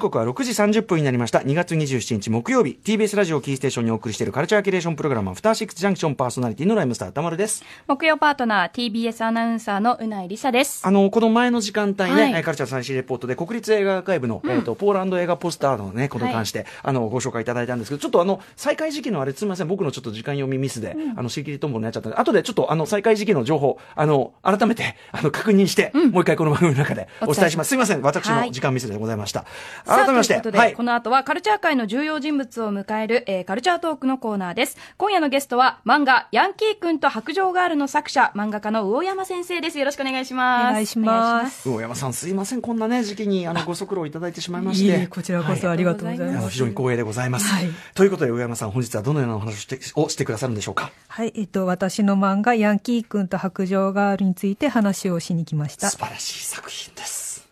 刻は6時30分になりました。2月27日木曜日、TBS ラジオキーステーションにお送りしているカルチャーキュレーションプログラム、アフターシックスジャンクションパーソナリティのライムスター歌丸です。木曜パートナー TBS アナウンサーのうないりさです。あの、この前の時間帯ね、はいカルチャー最新レポートで国立映画アーカイブの、えっ、と、ポーランド映画ポスターのね、ことに関して、あの、ご紹介いただいたんですけど、ちょっとあの、再開時期のあれ、すみません、僕のちょっと時間読みミスで、あの、シーキリトンボになっちゃったんで、後でちょっとあの、再開時期の情報、あの、改めて、あの、確認して、もう一回この番組の中でお伝えします。すみません、私の時間ミスでございました。さあ改めまして、ということで、はい。この後はカルチャー界の重要人物を迎える、えーカルチャートークのコーナーです。今夜のゲストは漫画ヤンキー君と白状ガールの作者、漫画家の魚山先生です。よろしくお願いします。お願いします魚山さん、すいません、こんなね、時期に、あの、ご足労いただいてしまいましいえいて。えこちらこそありがとうございあます。の非常に光栄でございます。はいということで、上山さん、本日はどのようなお話をしてをしてくださるんでしょうか？はい、えっと、私の漫画、ヤンキー君と白状ガールについて話をしに来ました素。晴らしい作品です。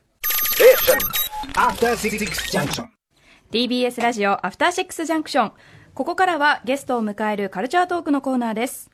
Junction. TBS ラジオアフターシックスジャンクション。ここからはゲストを迎えるカルチャートークのコーナーです。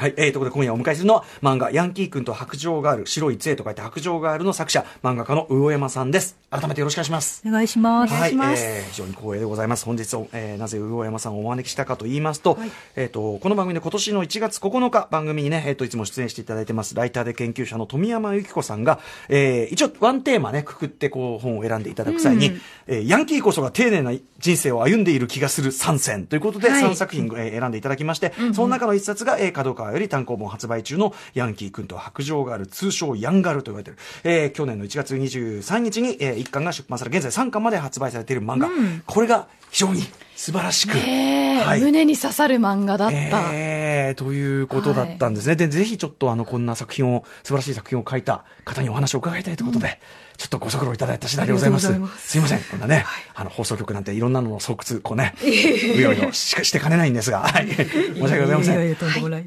はい、えー、ということで今夜お迎えするのは漫画ヤンキー君と白状ガール、白い杖と書いて白状ガールの作者、漫画家の魚山さんです。改めてよろしくお願いします。お願いします。はい、えー非常に光栄でございます。本日、えーなぜ魚山さんをお招きしたかと言いますと、えっ、と、この番組で今年の1月9日、番組にね、えっ、と、いつも出演していただいてます、ライターで研究者の富山由紀子さんが、えー一応、ワンテーマね、くくって、こう、本を選んでいただく際に、えーヤンキーこそが丁寧な人生を歩んでいる気がする3選ということで、はい3作品、えー選んでいただきまして、その中の一冊が、えー、角川より単行本発売中のヤンキー君と白状ガール、通称ヤンガルと言われている、えー去年の1月23日に、えー、1巻が出版され、現在3巻まで発売されている漫画、これが非常に素晴らしく、はい胸に刺さる漫画だった。えー、ということだったんですね。で、ぜひちょっとあの、こんな作品を、素晴らしい作品を書いた方にお話を伺いたいということで、ちょっとご足労いただいた次第でございます。すすいません。こんなね、あの、放送局なんていろんなのの巣窟、こうね、うようよしかしてかねないんですが、はい。申し訳ございません。いやいや。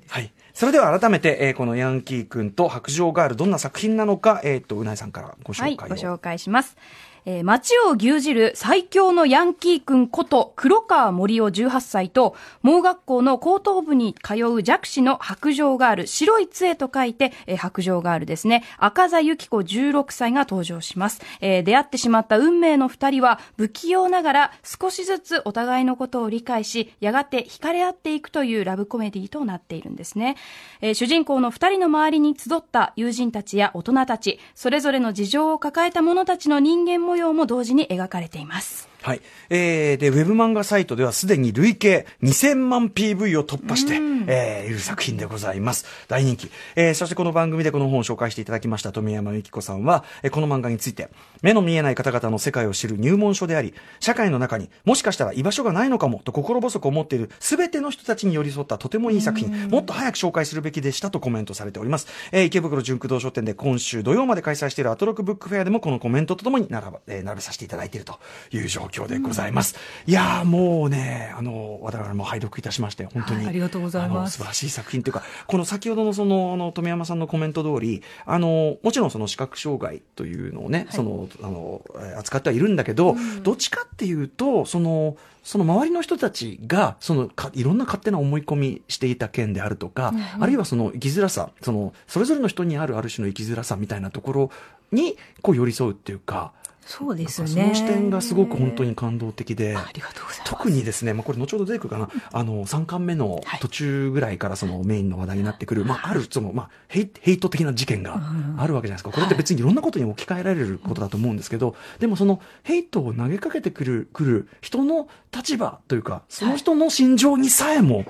はい。それでは改めて、えーこのヤンキー君と白状ガール、どんな作品なのか、えっ、と、うないさんからごはい、紹介を。ご紹介します。えー街を牛耳る最強のヤンキー君こと黒川森夫18歳と、盲学校の高等部に通う弱視の白状ガール、白い杖と書いて、えー白状ガールですね。赤座由紀子16歳が登場します。えー出会ってしまった運命の二人は、不器用ながら少しずつお互いのことを理解し、やがて惹かれ合っていくというラブコメディとなっているんですね。えー主人公の二人の周りに集った友人たちや大人たち、それぞれの事情を抱えた者たちの人間も模様も同時に描かれています。はい。えー、で、ウェブ漫画サイトではすでに累計2000万 PV を突破して、えー、いる作品でございます。大人気。えー、そしてこの番組でこの本を紹介していただきました富山由紀子さんは、えーこの漫画について、目の見えない方々の世界を知る入門書であり、社会の中にもしかしたら居場所がないのかもと心細く思っている全ての人たちに寄り添ったとてもいい作品、もっと早く紹介するべきでしたとコメントされております。えー、池袋純駆動書店で今週土曜まで開催しているアトロクブックフェアでもこのコメントとともに並ば、えー並べさせていただいているという状況でございます。いやーもうね、あの、我々も拝読いたしまして、本当に。はいありがとうございます素晴らしい作品というか、この先ほどのその、あの、富山さんのコメント通り、あの、もちろんその視覚障害というのをね、その、あの、えー扱ってはいるんだけど、どっちかっていうと、その、その周りの人たちが、そのか、いろんな勝手な思い込みしていた件であるとか、あるいはその生きづらさ、その、それぞれの人にあるある種の生きづらさみたいなところに、こう寄り添うっていうか、そうですね。その視点がすごく本当に感動的で。ありがとうございます。特にですね、まあ、これ後ほど出てくるかな、あの、3巻目の途中ぐらいからそのメインの話題になってくる、まあ、ある、その、まあ、ヘイヘイト的な事件があるわけじゃないですか。これって別にいろんなことに置き換えられることだと思うんですけど、でもその、ヘイトを投げかけてくる、くる人の立場というか、その人の心情にさえも、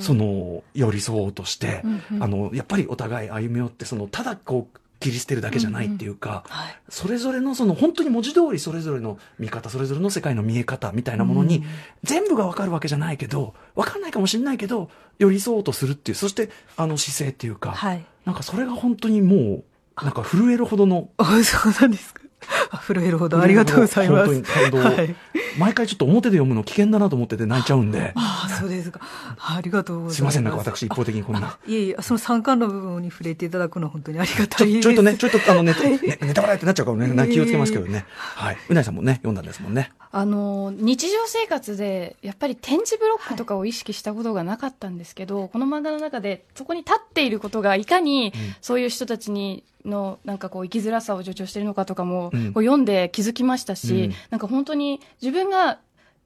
その、寄り添おうとして、あの、やっぱりお互い歩み寄って、その、ただこう、切り捨てるだけじゃないっていうか、それぞれのその本当に文字通りそれぞれの見方、それぞれの世界の見え方みたいなものに、全部がわかるわけじゃないけど、わかんないかもしれないけど、寄り添おうとするっていう、そしてあの姿勢っていうか、はいなんかそれが本当にもう、なんか震えるほどの、あ、そうなんですか。あ震えるほどありがとうございます。本当に感動を、はい。毎回ちょっと表で読むの危険だなと思ってて泣いちゃうんで、ああ、そうですか。ありがとうございます。すいません、なんか私一方的にこんな。いえいえ、その三冠の部分に触れていただくのは本当にありがたいです。ちょちょいとね、ちょいとあのネタ、ねネタバレってなっちゃうからね、な気をつけますけどね。はい。うなぎさんもね、読んだんですもんね。あの日常生活でやっぱり点字ブロックとかを意識したことがなかったんですけど、この漫画の中でそこに立っていることがいかにそういう人たちにのなんかこう生きづらさを助長しているのかとかも、うんこう読んで気づきましたし、うんなんか本当に自分が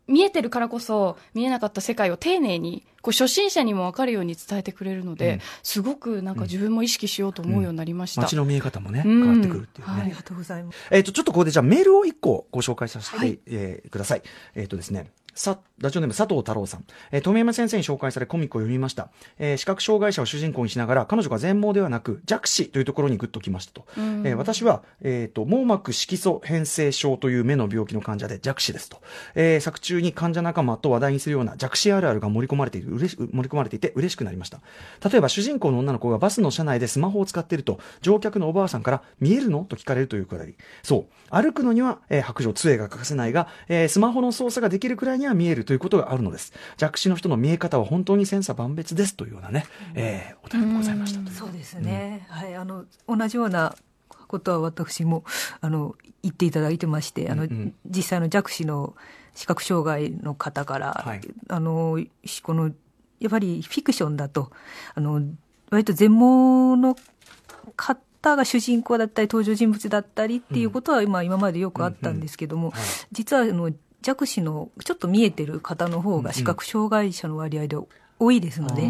見えてるからこそ見えなかった世界を丁寧にこう初心者にも分かるように伝えてくれるので、うんすごくなんか自分も意識しようと思うようになりました。街の見え方もね、うん変わってくるっていうね。はいありがとうございます。えっ、と、ちょっとここでじゃあメールを一個ご紹介させて、はいえーください。えっ、とですね、さ、ラジオネーム佐藤太郎さん。えー、富山先生に紹介されコミックを読みました。えー視覚障害者を主人公にしながら、彼女が全盲ではなく弱視というところにグッときましたと。うんえー私は、えっ、と、網膜色素変性症という目の病気の患者で弱視ですと。えー作中に患者仲間と話題にするような弱視あるあるが盛り込まれている、嬉し盛り込まれていて嬉しくなりました。例えば主人公の女の子がバスの車内でスマホを使っていると、乗客のおばあさんから見えるの？と聞かれるというくだり。そう。歩くのには、えー白状、杖が欠かせないが、えースマホの操作ができるくらいには見えるということがあるのです。弱視の人の見え方は本当に千差万別ですというようなね、えーお便りでございましたという。そうですね、はい、あの同じようなことは私もあの言っていただいてまして、あのうんうん。実際の弱視の視覚障害の方から、はい。あのこのやっぱりフィクションだとあの割と全盲の方が主人公だったり登場人物だったりっていうことは、まあ今までよくあったんですけども、はい。実はあの弱視のちょっと見えてる方の方が視覚障害者の割合で多いですので、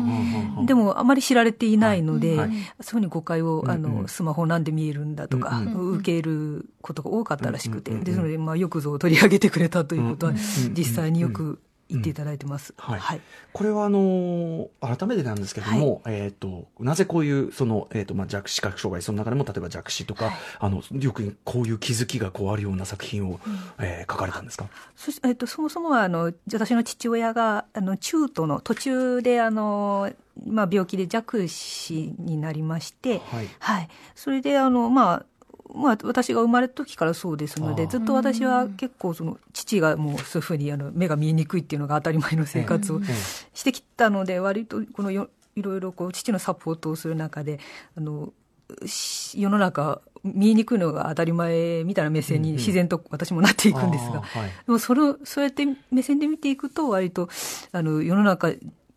でもあまり知られていないので、はいそうい。うふうに誤解を、あのスマホなんで見えるんだとか、うん受けることが多かったらしくて、ですので、まあ、よくぞ取り上げてくれたということは、実際によく言っていただいてます。はい。はい。これはあのー改めてなんですけども、えっ、と、なぜこういう、その、えっ、と、まあ、弱視覚障害、その中でも、例えば弱視とか、あの、よくこういう気づきがこうあるような作品を、えー書かれたんですか？そしえっと、そもそもはあの私の父親があの中途の途中であの、まあ、病気で弱視になりまして、はい。はい、それであの、まあまあ、私が生まれた時からそうですのでずっと私は結構その父がもうそういうふうにあの目が見えにくいっていうのが当たり前の生活をええしてきたので割とこのよいろいろこう父のサポートをする中であのし世の中見えにくいのが当たり前みたいな目線に自然と私もなっていくんですが、あーはい。でもそれをそうやって目線で見ていくと割とあの世の中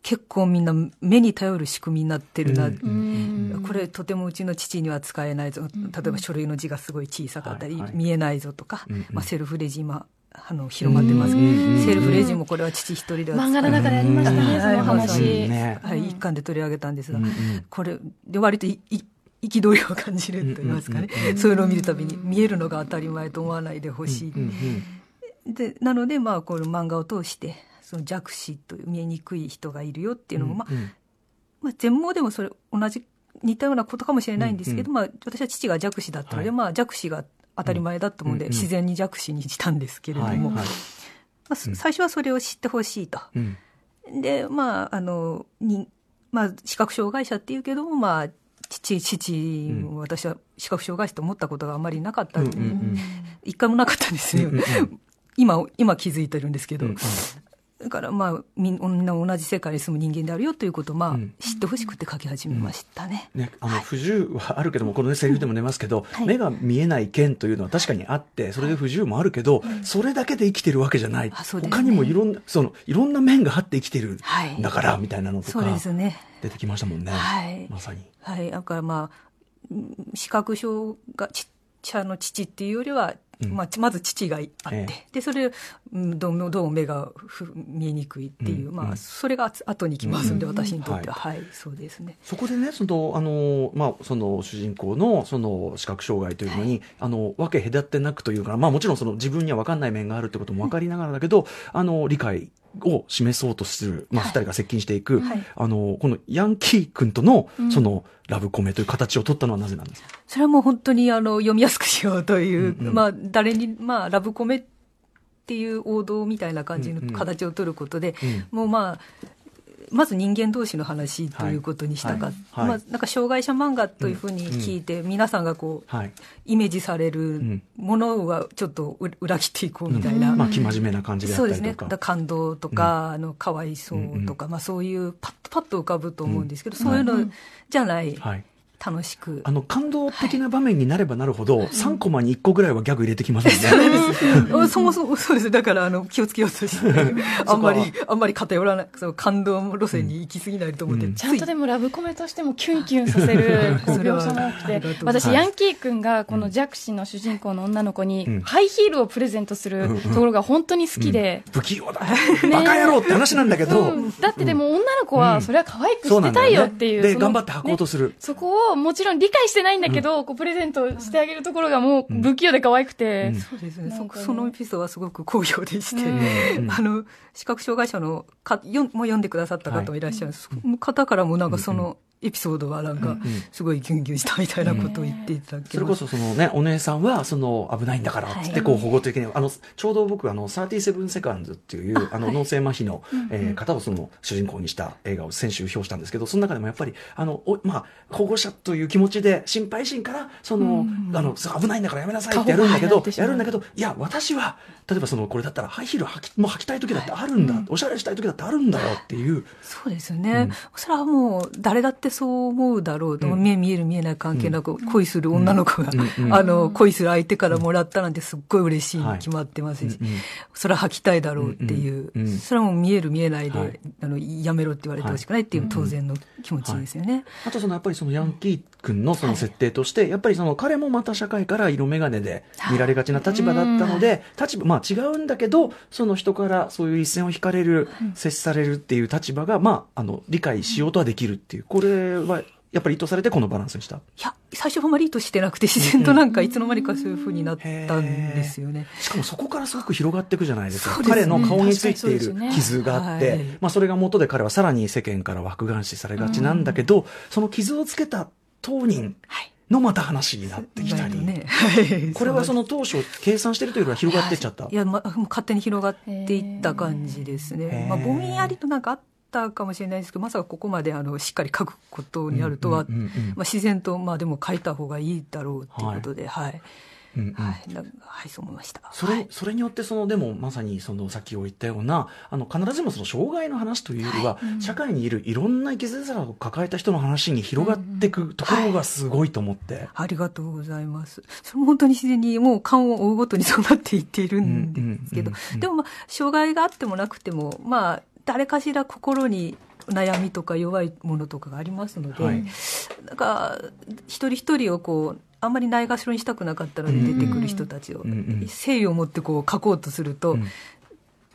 結構みんな目に頼る仕組みになってるな、うん。うん。これとてもうちの父には使えないぞ。例えば書類の字がすごい小さかったり、はい。はい。見えないぞとか、うんうん。まあ、セルフレジ今あの広まってますけど。うん。セルフレジもこれは父一人では漫画の中でありましたね、うん。そのうん話。ね。はい、一巻で取り上げたんですが、うんうん。これで割といい憤りを感じると言いますかね、そういうのを見るたびに見えるのが当たり前と思わないでほしい、うんうん。でなのでまあこの漫画を通してその弱視という見えにくい人がいるよっていうのも、まあうん。まあ、全盲でもそれ同じ似たようなことかもしれないんですけど、まあ、私は父が弱視だったので、はい。まあ、弱視が当たり前だと思うんで、うんうん自然に弱視にしたんですけれども、はいはい。まあ、そ最初はそれを知ってほしいと。うん。でまああのに、まあ、視覚障害者っていうけども、まあ、父父も私は視覚障害者と思ったことがあまりなかったんで、うんうんうん。一回もなかったんですよ、うんうんうん。今今気づいてるんですけど、うんうんだからまあみんな同じ世界に住む人間であるよということを、まあうん。知ってほしくて書き始めましたね。ね、あの、不自由はあるけども、このね、セリフでも出ますけど、目が見えない剣というのは確かにあって、それで不自由もあるけど、それだけで生きてるわけじゃない。うですね。他にもいろんな、その、いろんな面があって生きてるはいんだから、みたいなのとそうか、ですね。出てきましたもんね。はい。まさに。はい、だからまあうん視覚障がちっちゃの父っていうよりは、うんまあ、まず父があって、えでそれうんどうもどうも目がふ見えにくいっていう、うんまあ、それが後後に来ますんで、私にとっては、ははい、そうですね。そこでね、その、あの、まあ、その主人公の、その視覚障害というのに、あの、わけ隔ってなくというか、まあもちろんその自分には分かんない面があるってことも分かりながらだけど、あの、理解を示そうとする、まあ二人が接近していく、はい。あの、このヤンキー君とのう、ん。その、ラブコメという形を取ったのはなぜなんですか？それはもう本当にあの読みやすくしようという、うんうん。まあ、誰に、まあ、ラブコメっていう王道みたいな感じのうんうん。形を取ることで、うん。もうまあ、まず人間同士の話ということにしたかはい。はい。まあ、なんか障害者漫画というふうに聞いて、皆さんがこう、はい。イメージされるん。ものはちょっとう裏切っていこうみたいな、まあ、生真面目な感じであそうですね。ったりとか。だ感動とか、あのかわいそうとか、まあ、そういうパッとパッと浮かぶと思うんですけど、そういうのじゃない、はい。楽しく。あの感動的な場面になればなるほど、3コマに1個ぐらいはギャグ入れてきますもんね。あそもそもそうです。だからあの気をつけようとしてあんまりあんまり偏らないその感動路線に行き過ぎないと思って、うん。ちゃんとでもラブコメとしてもキュンキュンさせる描写も多くて。私、はい。ヤンキー君がこの弱視の主人公の女の子にうん。ハイヒールをプレゼントするところが本当に好きで、不器用だ。バカ野郎って話なんだけど、うん。だってでも女の子はそれは可愛くしてたいよねよっていう。で、その頑張って履こうとする。そこをもちろん理解してないんだけど、こうプレゼントしてあげるところがもう不器用で可愛くて、うん。そうですね。そそのエピソードはすごく好評でして、うん。あの視覚障害者のかよんも読んでくださった方もいらっしゃる、その方からもなんかそのエピソードはなんかすごいギュンギュンしたみたいなことを言っていただけそれこそそのね、お姉さんは、その、危ないんだから、つって、こう、保護的に、あの、ちょうど僕、あの、37セカンズっていう、あの、脳性麻痺の、えー方をその、主人公にした映画を先週表したんですけど、その中でもやっぱり、あの、おまあ、保護者という気持ちで、心配心から、その、あの、危ないんだからやめなさいってやるんだけどやるんだけど、いや、私は、例えばその、これだったら、ハイヒール履き、もう履きたい時だってあるんだ、おしゃれしたい時だってあるんだよっていう、そうですね、それはもう誰だってそう思うだろうと、目見える見えない関係なく、恋する女の子が、うん。うん。あの恋する相手からもらったなんてすっごい嬉しいはい。に決まってますし、うん。うん。それは吐きたいだろうっていう、うん。うん。うん。それはもう見える見えないで、はい。あのやめろって言われてほしくないっていう当然の気持ちですよね。あとそのやっぱりそのヤンキー君のその設定として、やっぱりその彼もまた社会から色眼鏡で見られがちな立場だったので、立場、まあ違うんだけど、その人からそういう一線を引かれる、接されるっていう立場が、まあ、あの、理解しようとはできるっていう、これはやっぱり意図されてこのバランスにした？いや最初あんまり意図してなくて自然となんかいつの間にかそういうふうになったんですよね。しかもそこからすごく広がっていくじゃないですか。ね。彼の顔についている傷があって、はい。まあそれが元で彼はさらに世間から枠眼視されがちなんだけど、その傷をつけた当人のまた話になってきたり。ね、はい。これはその当初計算してるというよりは広がってっちゃった。い。や、ま、勝手に広がっていった感じですへね。ー。まあ、ぼんやりとなんかあったかもしれないですけど、まさかここまであのしっかり書くことになるとは、うんうんうんうんまあ、自然と、まあでも書いた方がいいだろうっていうことで、はい。うんうん。はい、はい、そう思いました。それ、はい。それによってそのでもまさにそのさっき言ったようなあの必ずしもその障害の話というよりは、社会にいるいろんな生きづらさを抱えた人の話に広がってい。くところがすごいと思って。ありがとうございます。それも本当に自然にもう勘を追うごとにそうなっていっているんですけどうんうんうんうん、でもまあ、障害があってもなくても、まあ、誰かしら心に悩みとか弱いものとかがありますので、はい。なんか、一人一人をこう、あんまりないがしろにしたくなかったので出てくる人たちを、うん。うん。誠意を持ってこう書こうとすると、うん。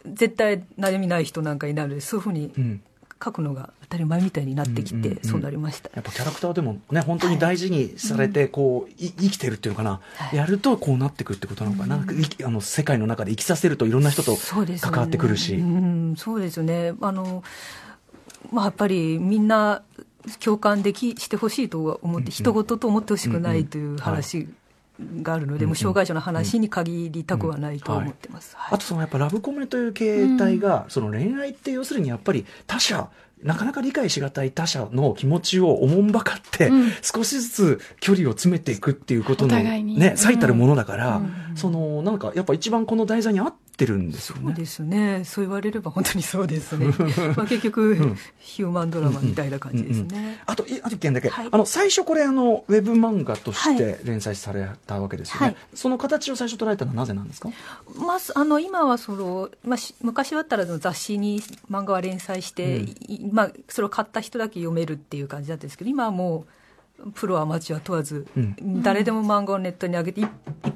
絶対悩みない人なんかになるので、そういうふうにうん。書くのが当たり前みたいになってきて、うん。うん。うん。そうなりました。やっぱキャラクターでもね、本当に大事にされて、こう、い生きてるっていうのかな、はい。やるとこうなってくってことなのかな、いきあの、世界の中で生きさせるといろんな人とそうですよね。関わってくるし。うん、そうですよね。あの、まあ、やっぱりみんな共感でき、してほしいとは思って、人事と思ってほしくないという話があるので、もう障害者の話に限りたくはないとは思ってます。はい。あとそのやっぱラブコメという形態が、その恋愛って要するにやっぱり他者、なかなか理解しがたい他者の気持ちをおもんばかって、うん。少しずつ距離を詰めていくっていうことのねう、ん。最たるものだから、そのなんかやっぱ一番この題材に合ってるんですよね。そうですね。そう言われれば本当にそうですね。まあ結局、ヒューマンドラマみたいな感じですね。あと、いあと一件だけ、はいあの、最初これ、あの、ウェブ漫画としはて連載されたわけですよね。はいその形を最初捉えたのはなぜなんですか？まあ、あの今はその、まあ、し昔だったら雑誌に漫画は連載して、いまあ、それを買った人だけ読めるっていう感じだったんですけど今はもうプロアマチュア問わず、うん。誰でも漫画をネットに上げていいっ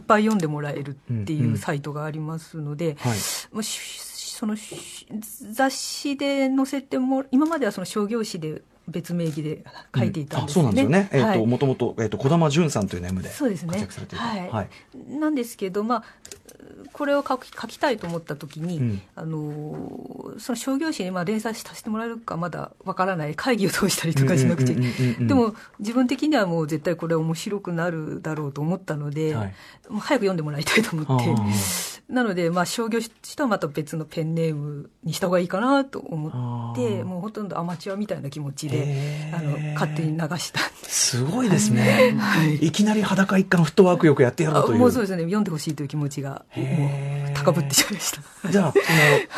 ぱい読んでもらえるっていうサイトがありますので、そのし雑誌で載せても今まではその商業誌で別名義で書いていたんですあそうなんですよね。えっ、と、はい。もともと、えっ、と、児玉淳さんというネームでそうですね。活躍されていた。はい。はい。なんですけど、まあ、これを書き書きたいと思った時に、うん。あのその商業誌にまあ連載させてもらえるかまだわからない会議を通したりとかしなくてうんうんうんうんうんでも自分的にはもう絶対これ面白くなるだろうと思ったので、はい。もう早く読んでもらいたいと思ってなので、まあ、商業誌とはまた別のペンネームにした方がいいかなと思って、もうほとんどアマチュアみたいな気持ちであの、勝手に流したす。すごいですね。いきなり裸一貫フットワークよくやってやろうという。もうそうですね、読んでほしいという気持ちが、もう、高ぶってしまいました。じゃあ、その、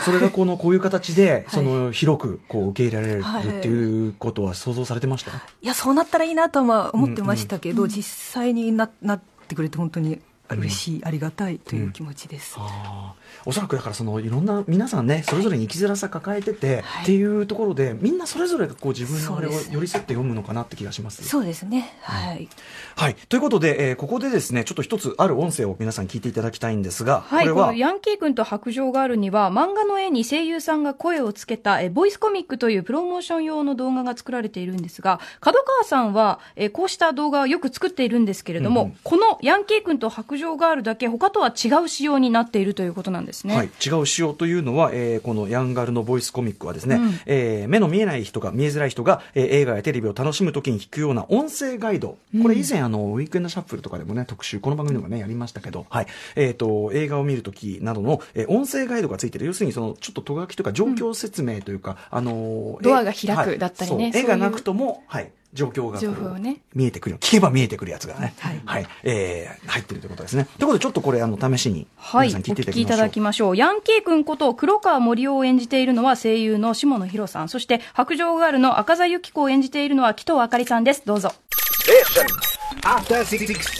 それがこの、こういう形で、はいその、広く、こう、受け入れられるっていうことは想像されてました、いや、そうなったらいいなとはまあ思ってましたけど、実際にななってくれて本当に嬉しい、ありがたいという気持ちです。ああおそらくだからそのいろんな皆さんねそれぞれに生きづらさ抱えてて、はいっていうところでみんなそれぞれがこう自分のあれを寄り添って読むのかなって気がします。そうですね。はい。はいということで、えーここでですねちょっと一つある音声を皆さん聞いていただきたいんですが、はい、これはヤンキー君と白杖ガールには、漫画の絵に声優さんが声をつけた、えボイスコミックというプロモーション用の動画が作られているんですが、角川さんは、えこうした動画をよく作っているんですけれども、うんうんこのヤンキー君と白杖ガールだけ、他とは違う仕様になっているということなんですね。はい、違う仕様というのは、えーこのヤンガルのボイスコミックはですね、うん。えー目の見えない人が見えづらい人が、えー映画やテレビを楽しむときに聞くような音声ガイド、これ以前あのウィークエンドシャッフルとかでもね特集この番組でもねやりましたけど、はい。えー、と映画を見るときなどの、えー音声ガイドがついてる。要するにそのちょっととがきというか状況説明というか、あのードアが開くはい。だったりねそう。そういう。絵がなくともはい状況が情報をね見えてくる聞けば見えてくるやつがね、はいえー入ってるということですねということでちょっとこれあの試しにはい、皆さん聞いていただきましょうだきましょう。ヤンキー君こと黒川森生を演じているのは声優の下野紘さん。そして白杖ガールの赤座由紀子を演じているのは紀藤あかりさんです。どうぞ。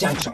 Junction.